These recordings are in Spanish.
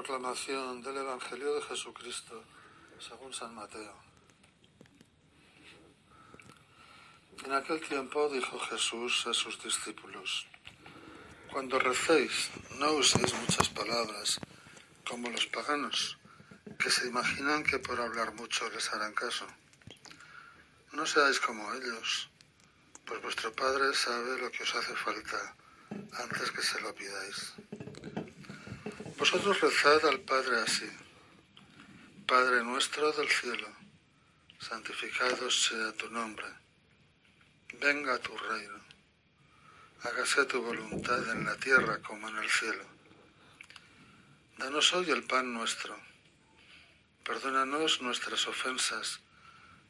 Proclamación del Evangelio de Jesucristo según San Mateo. En aquel tiempo dijo Jesús a sus discípulos, Cuando recéis, no uséis muchas palabras, como los paganos, que se imaginan que por hablar mucho les harán caso. No seáis como ellos, pues vuestro Padre sabe lo que os hace falta antes que se lo pidáis. Vosotros rezad al Padre así. Padre nuestro del cielo, santificado sea tu nombre. Venga tu reino. Hágase tu voluntad en la tierra como en el cielo. Danos hoy el pan nuestro. Perdónanos nuestras ofensas,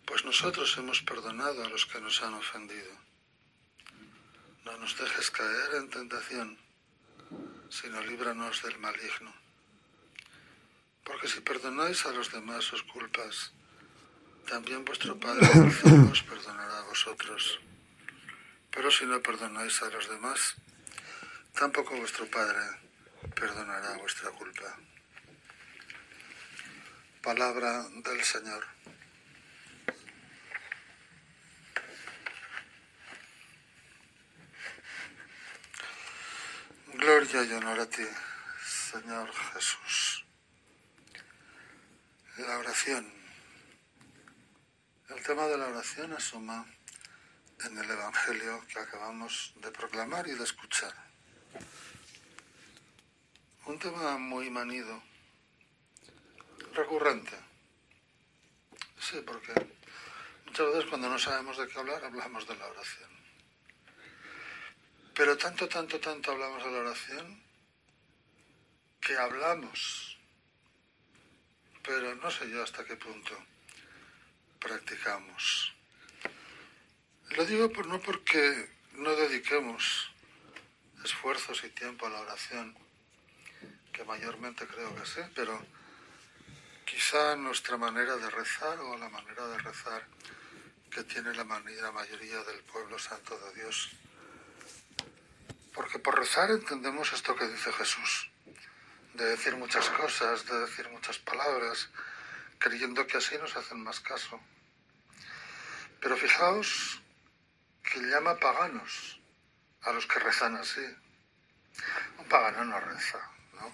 pues nosotros hemos perdonado a los que nos han ofendido. No nos dejes caer en tentación sino líbranos del maligno. Porque si perdonáis a los demás sus culpas, también vuestro Padre os perdonará a vosotros. Pero si no perdonáis a los demás, tampoco vuestro Padre perdonará vuestra culpa. Palabra del Señor. Gloria y honor a ti, Señor Jesús. La oración. El tema de la oración asoma en el Evangelio que acabamos de proclamar y de escuchar. Un tema muy manido, recurrente. Sí, porque muchas veces cuando no sabemos de qué hablar hablamos de la oración. Pero tanto, tanto, tanto hablamos de la oración que hablamos, pero no sé yo hasta qué punto practicamos. Lo digo por, no porque no dediquemos esfuerzos y tiempo a la oración, que mayormente creo que sí, pero quizá nuestra manera de rezar o la manera de rezar que tiene la, la mayoría del pueblo santo de Dios porque por rezar entendemos esto que dice Jesús, de decir muchas cosas, de decir muchas palabras, creyendo que así nos hacen más caso. Pero fijaos que llama paganos a los que rezan así. Un pagano no reza, ¿no?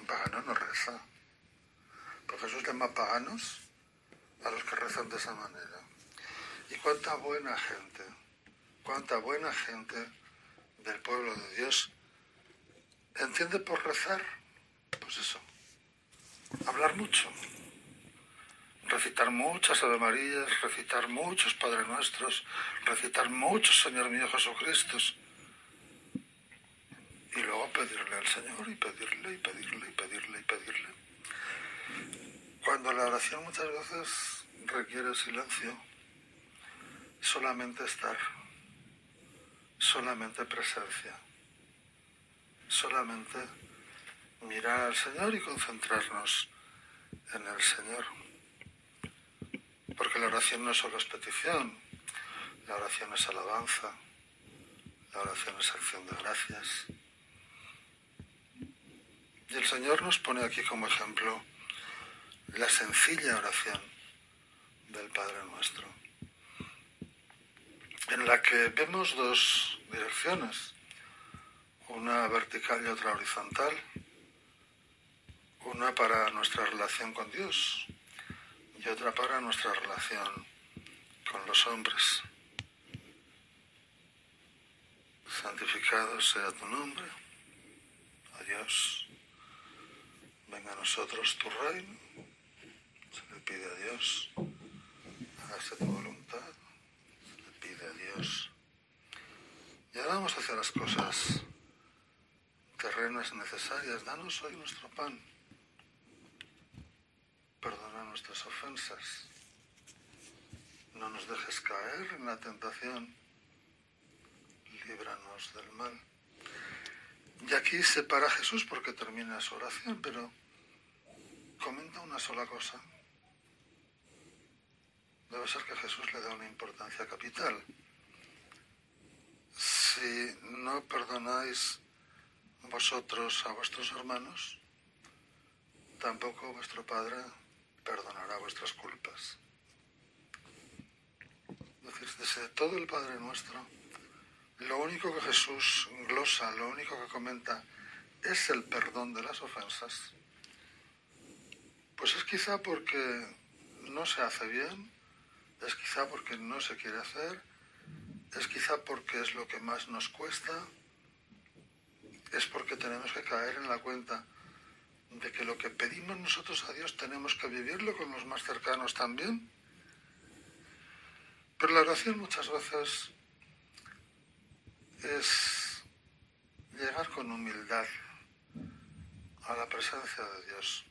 Un pagano no reza. Porque Jesús llama paganos a los que rezan de esa manera. Y cuánta buena gente, cuánta buena gente del pueblo de Dios, entiende por rezar, pues eso, hablar mucho, recitar muchas Ave Marías, recitar muchos Padre Nuestros, recitar muchos Señor mío Jesucristo, y luego pedirle al Señor y pedirle y pedirle y pedirle y pedirle. Cuando la oración muchas veces requiere silencio, solamente estar solamente presencia, solamente mirar al Señor y concentrarnos en el Señor. Porque la oración no solo es petición, la oración es alabanza, la oración es acción de gracias. Y el Señor nos pone aquí como ejemplo la sencilla oración del Padre nuestro en la que vemos dos direcciones, una vertical y otra horizontal, una para nuestra relación con Dios y otra para nuestra relación con los hombres. Santificado sea tu nombre, adiós. Venga a nosotros tu reino, se le pide a Dios, hágase tu voluntad Dios. Y ahora vamos a hacer las cosas terrenas necesarias. Danos hoy nuestro pan. Perdona nuestras ofensas. No nos dejes caer en la tentación. Líbranos del mal. Y aquí se para Jesús porque termina su oración, pero comenta una sola cosa. Debe ser que Jesús le da una importancia capital si no perdonáis vosotros a vuestros hermanos, tampoco vuestro Padre perdonará vuestras culpas. Es decir, desde todo el Padre nuestro, lo único que Jesús glosa, lo único que comenta, es el perdón de las ofensas. Pues es quizá porque no se hace bien, es quizá porque no se quiere hacer, es quizá porque es lo que más nos cuesta, es porque tenemos que caer en la cuenta de que lo que pedimos nosotros a Dios tenemos que vivirlo con los más cercanos también. Pero la oración muchas veces es llegar con humildad a la presencia de Dios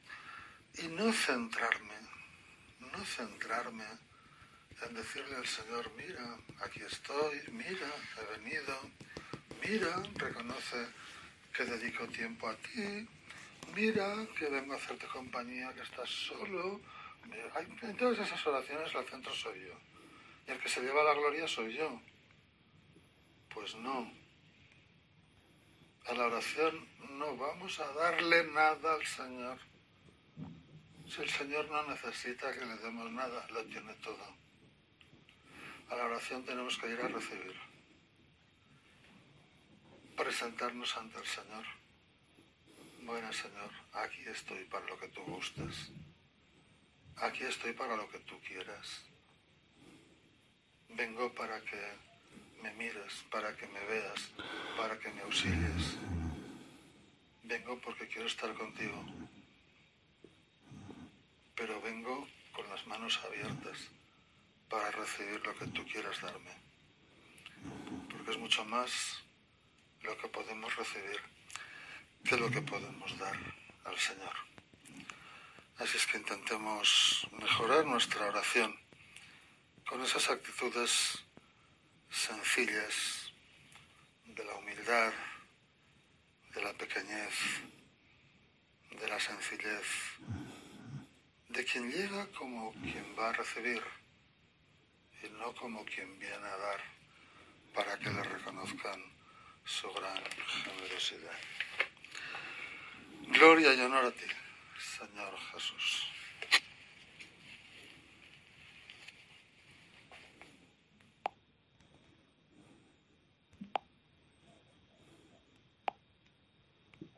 y no centrarme, no centrarme en decirle al Señor, mira, aquí estoy, mira, he venido, mira, reconoce que dedico tiempo a ti, mira, que vengo a hacerte compañía, que estás solo. En todas esas oraciones el centro soy yo. Y el que se lleva la gloria soy yo. Pues no. A la oración no vamos a darle nada al Señor. Si el Señor no necesita que le demos nada, lo tiene todo. A la oración tenemos que ir a recibir. Presentarnos ante el Señor. Bueno, Señor, aquí estoy para lo que tú gustes. Aquí estoy para lo que tú quieras. Vengo para que me mires, para que me veas, para que me auxilies. Vengo porque quiero estar contigo. Pero vengo con las manos abiertas para recibir lo que tú quieras darme. Porque es mucho más lo que podemos recibir que lo que podemos dar al Señor. Así es que intentemos mejorar nuestra oración con esas actitudes sencillas de la humildad, de la pequeñez, de la sencillez, de quien llega como quien va a recibir y no como quien viene a dar para que le reconozcan su gran generosidad. Gloria y honor a ti, Señor Jesús.